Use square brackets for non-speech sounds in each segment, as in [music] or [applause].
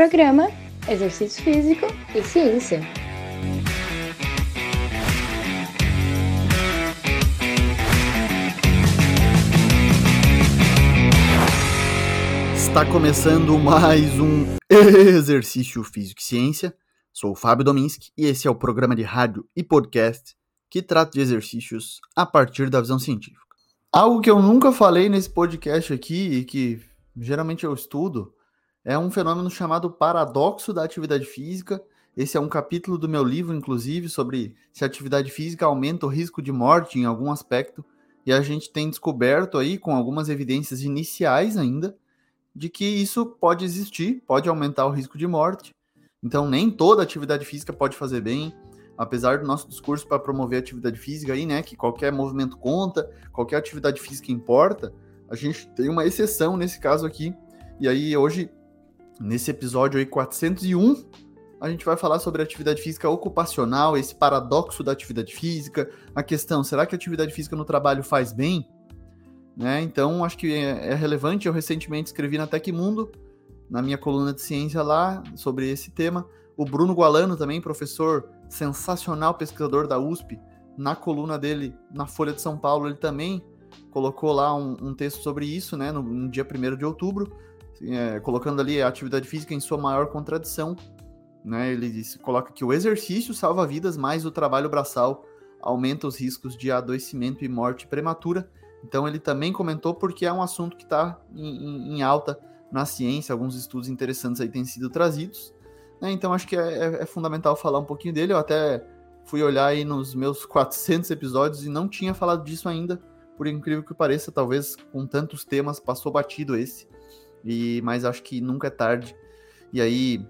Programa Exercício Físico e Ciência. Está começando mais um [laughs] Exercício Físico e Ciência. Sou o Fábio Dominski e esse é o programa de rádio e podcast que trata de exercícios a partir da visão científica. Algo que eu nunca falei nesse podcast aqui e que geralmente eu estudo é um fenômeno chamado paradoxo da atividade física. Esse é um capítulo do meu livro, inclusive, sobre se a atividade física aumenta o risco de morte em algum aspecto. E a gente tem descoberto aí, com algumas evidências iniciais ainda, de que isso pode existir, pode aumentar o risco de morte. Então, nem toda atividade física pode fazer bem, apesar do nosso discurso para promover atividade física aí, né, que qualquer movimento conta, qualquer atividade física importa, a gente tem uma exceção nesse caso aqui. E aí, hoje, nesse episódio aí 401, a gente vai falar sobre atividade física ocupacional, esse paradoxo da atividade física, a questão, será que a atividade física no trabalho faz bem? Né? Então, acho que é, é relevante. Eu recentemente escrevi na Tecmundo, na minha coluna de ciência lá, sobre esse tema. O Bruno Gualano também, professor sensacional, pesquisador da USP, na coluna dele, na Folha de São Paulo, ele também colocou lá um, um texto sobre isso, né, no, no dia 1 de outubro, é, colocando ali a atividade física em sua maior contradição. Né, ele disse, coloca que o exercício salva vidas, mas o trabalho braçal aumenta os riscos de adoecimento e morte prematura. Então ele também comentou porque é um assunto que está em, em, alta na ciência, alguns estudos interessantes aí têm sido trazidos. Né? Então acho que é, é, é, fundamental falar um pouquinho dele. Eu até fui olhar aí nos meus 400 episódios e não tinha falado disso ainda, por incrível que pareça, talvez com tantos temas passou batido esse. E mas acho que nunca é tarde. E aí,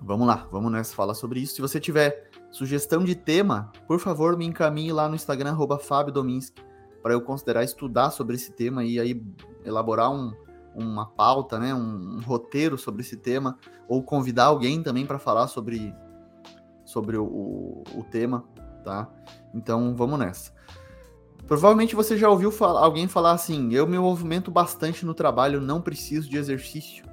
vamos lá, vamos nessa falar sobre isso. Se você tiver sugestão de tema, por favor, me encaminhe lá no Instagram Fábio Dominski para eu considerar estudar sobre esse tema e aí elaborar um, uma pauta, né, um, um, roteiro sobre esse tema, ou convidar alguém também para falar sobre, sobre o, o, o, tema, tá? Então vamos nessa. Provavelmente você já ouviu alguém falar assim: eu me movimento bastante no trabalho, não preciso de exercício.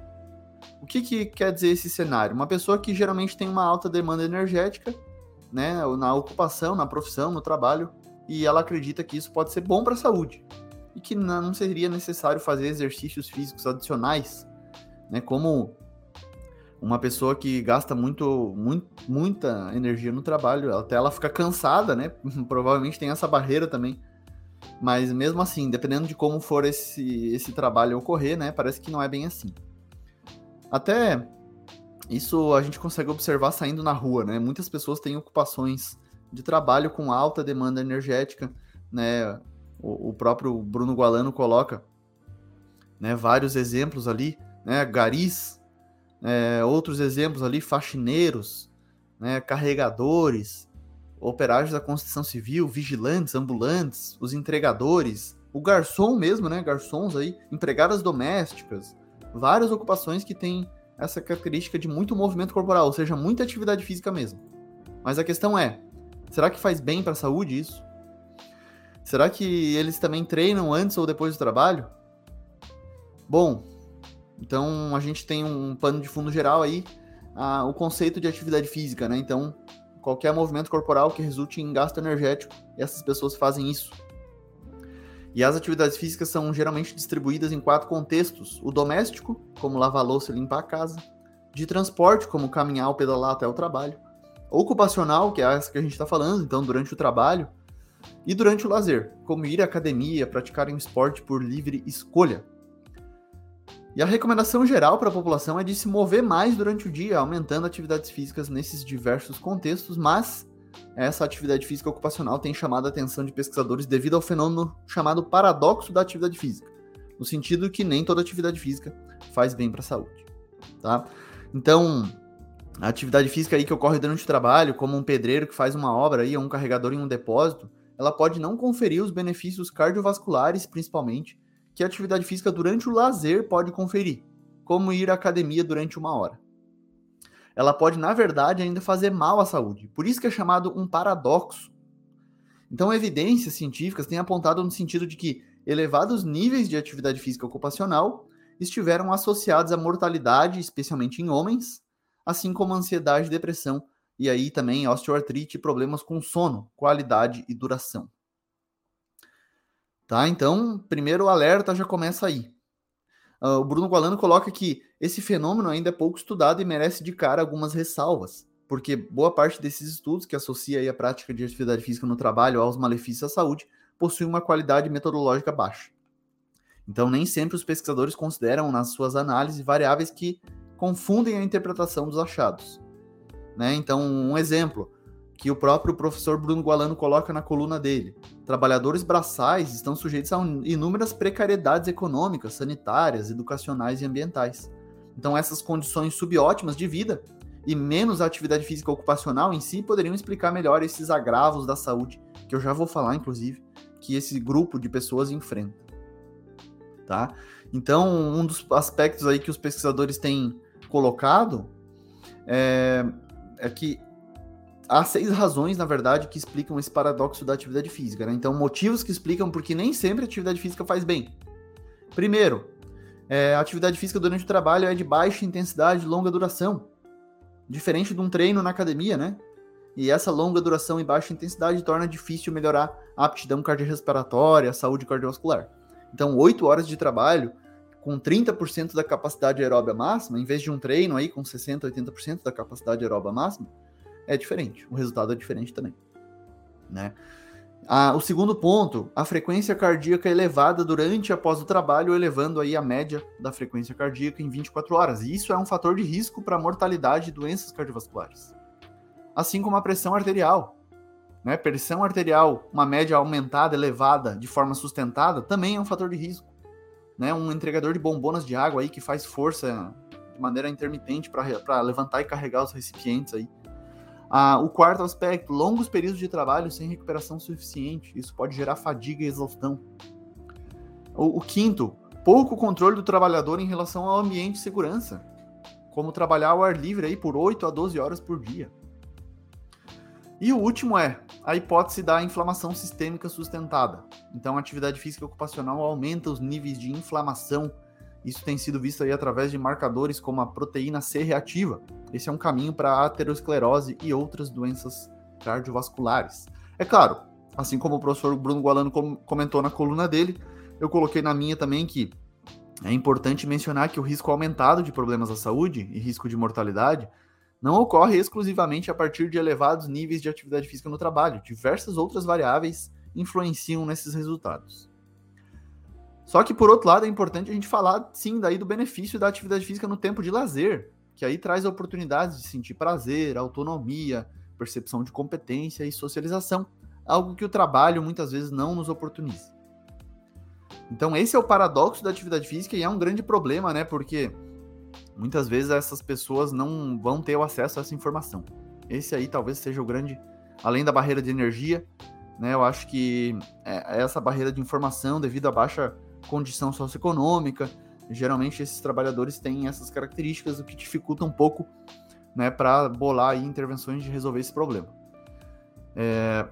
O que, que quer dizer esse cenário? Uma pessoa que geralmente tem uma alta demanda energética, né, na ocupação, na profissão, no trabalho, e ela acredita que isso pode ser bom para a saúde e que não seria necessário fazer exercícios físicos adicionais, né? Como uma pessoa que gasta muito, muito, muita energia no trabalho, até ela fica cansada, né? [laughs] Provavelmente tem essa barreira também. Mas mesmo assim, dependendo de como for esse, esse trabalho ocorrer, né? Parece que não é bem assim. Até isso a gente consegue observar saindo na rua, né? Muitas pessoas têm ocupações de trabalho com alta demanda energética, né? O, o próprio Bruno Gualano coloca né, vários exemplos ali, né? Garis, é, outros exemplos ali, faxineiros, né, carregadores, operários da construção civil, vigilantes, ambulantes, os entregadores, o garçom mesmo, né? Garçons aí, empregadas domésticas, várias ocupações que têm essa característica de muito movimento corporal, ou seja, muita atividade física mesmo. Mas a questão é, Será que faz bem para a saúde isso? Será que eles também treinam antes ou depois do trabalho? Bom, então a gente tem um pano de fundo geral aí, a, o conceito de atividade física, né? Então, qualquer movimento corporal que resulte em gasto energético, essas pessoas fazem isso. E as atividades físicas são geralmente distribuídas em quatro contextos: o doméstico, como lavar louça e limpar a casa, de transporte, como caminhar ou pedalar até o trabalho, ocupacional, que é essa que a gente está falando, então durante o trabalho, e durante o lazer, como ir à academia, praticar um esporte por livre escolha. E a recomendação geral para a população é de se mover mais durante o dia, aumentando atividades físicas nesses diversos contextos, mas essa atividade física ocupacional tem chamado a atenção de pesquisadores devido ao fenômeno chamado paradoxo da atividade física, no sentido que nem toda atividade física faz bem para a saúde, tá? Então, a atividade física aí que ocorre durante o trabalho, como um pedreiro que faz uma obra aí, ou um carregador em um depósito, ela pode não conferir os benefícios cardiovasculares, principalmente, que a atividade física durante o lazer pode conferir, como ir à academia durante uma hora. Ela pode, na verdade, ainda fazer mal à saúde. Por isso que é chamado um paradoxo. Então, evidências científicas têm apontado no sentido de que elevados níveis de atividade física ocupacional estiveram associados à mortalidade, especialmente em homens, assim como ansiedade, depressão e aí também osteoartrite e problemas com sono, qualidade e duração. Tá? Então, primeiro o alerta já começa aí. Uh, o Bruno Gualano coloca que esse fenômeno ainda é pouco estudado e merece de cara algumas ressalvas, porque boa parte desses estudos que associa a prática de atividade física no trabalho aos malefícios à saúde possui uma qualidade metodológica baixa. Então, nem sempre os pesquisadores consideram nas suas análises variáveis que confundem a interpretação dos achados. Né? Então, um exemplo que o próprio professor Bruno Gualano coloca na coluna dele: trabalhadores braçais estão sujeitos a inúmeras precariedades econômicas, sanitárias, educacionais e ambientais. Então, essas condições subótimas de vida e menos atividade física ocupacional em si poderiam explicar melhor esses agravos da saúde, que eu já vou falar, inclusive, que esse grupo de pessoas enfrenta. Tá? Então, um dos aspectos aí que os pesquisadores têm colocado é, é que há seis razões, na verdade, que explicam esse paradoxo da atividade física. Né? Então, motivos que explicam porque nem sempre a atividade física faz bem. Primeiro, é, a atividade física durante o trabalho é de baixa intensidade e longa duração. Diferente de um treino na academia, né? E essa longa duração e baixa intensidade torna difícil melhorar a aptidão cardiorrespiratória, a saúde cardiovascular. Então, oito horas de trabalho com 30% da capacidade aeróbica máxima, em vez de um treino aí com 60%, 80% da capacidade aeróbica máxima, é diferente. O resultado é diferente também. Né? Ah, o segundo ponto, a frequência cardíaca elevada durante e após o trabalho, elevando aí a média da frequência cardíaca em 24 horas. E isso é um fator de risco para mortalidade e doenças cardiovasculares. Assim como a pressão arterial. Né? Pressão arterial, uma média aumentada, elevada, de forma sustentada, também é um fator de risco né, um entregador de bombonas de água aí que faz força de maneira intermitente para levantar e carregar os recipientes aí. Ah, o quarto aspecto, longos períodos de trabalho sem recuperação suficiente. Isso pode gerar fadiga e exaustão. O, o quinto, pouco controle do trabalhador em relação ao ambiente de segurança, como trabalhar ao ar livre aí por 8 a 12 horas por dia. E o último é a hipótese da inflamação sistêmica sustentada. Então, a atividade física ocupacional aumenta os níveis de inflamação. Isso tem sido visto aí através de marcadores como a proteína C reativa. Esse é um caminho para a aterosclerose e outras doenças cardiovasculares. É claro, assim como o professor Bruno Gualano comentou na coluna dele, eu coloquei na minha também que é importante mencionar que o risco aumentado de problemas à saúde e risco de mortalidade não ocorre exclusivamente a partir de elevados níveis de atividade física no trabalho. Diversas outras variáveis influenciam nesses resultados. Só que, por outro lado, é importante a gente falar, sim, daí do benefício da atividade física no tempo de lazer, que aí traz oportunidades de sentir prazer, autonomia, percepção de competência e socialização, algo que o trabalho muitas vezes não nos oportuniza. Então, esse é o paradoxo da atividade física e é um grande problema, né? Porque muitas vezes essas pessoas não vão ter o acesso a essa informação. Esse aí talvez seja o grande, além da barreira de energia, né? Eu acho que é, é essa barreira de informação devido à baixa condição socioeconômica, geralmente esses trabalhadores têm essas características, o que dificulta um pouco, né, para bolar aí intervenções de resolver esse problema. É,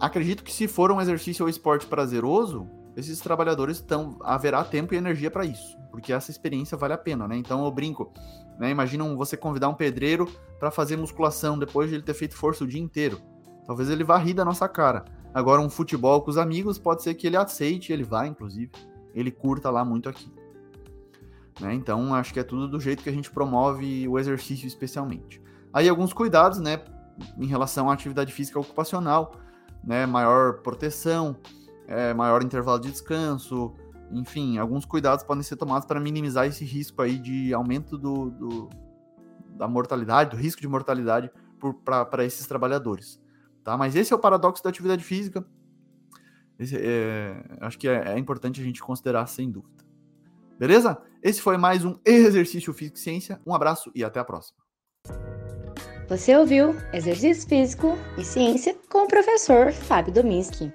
acredito que se for um exercício ou esporte prazeroso, esses trabalhadores estão haverá tempo e energia para isso, porque essa experiência vale a pena, né? Então eu brinco, né? Imagina você convidar um pedreiro para fazer musculação depois de ele ter feito força o dia inteiro. Talvez ele vá rir da nossa cara. Agora um futebol com os amigos pode ser que ele aceite, ele vá inclusive, ele curta lá muito aqui. Né? Então acho que é tudo do jeito que a gente promove o exercício especialmente. Aí alguns cuidados, né, em relação à atividade física ocupacional, né, maior proteção, é, maior intervalo de descanso, enfim, alguns cuidados podem ser tomados para minimizar esse risco aí de aumento do, do da mortalidade, do risco de mortalidade para esses trabalhadores. Tá? Mas esse é o paradoxo da atividade física. Esse, é, acho que é, é importante a gente considerar sem dúvida. Beleza? Esse foi mais um Exercício Físico e Ciência. Um abraço e até a próxima. Você ouviu Exercício Físico e Ciência com o professor Fábio Dominski.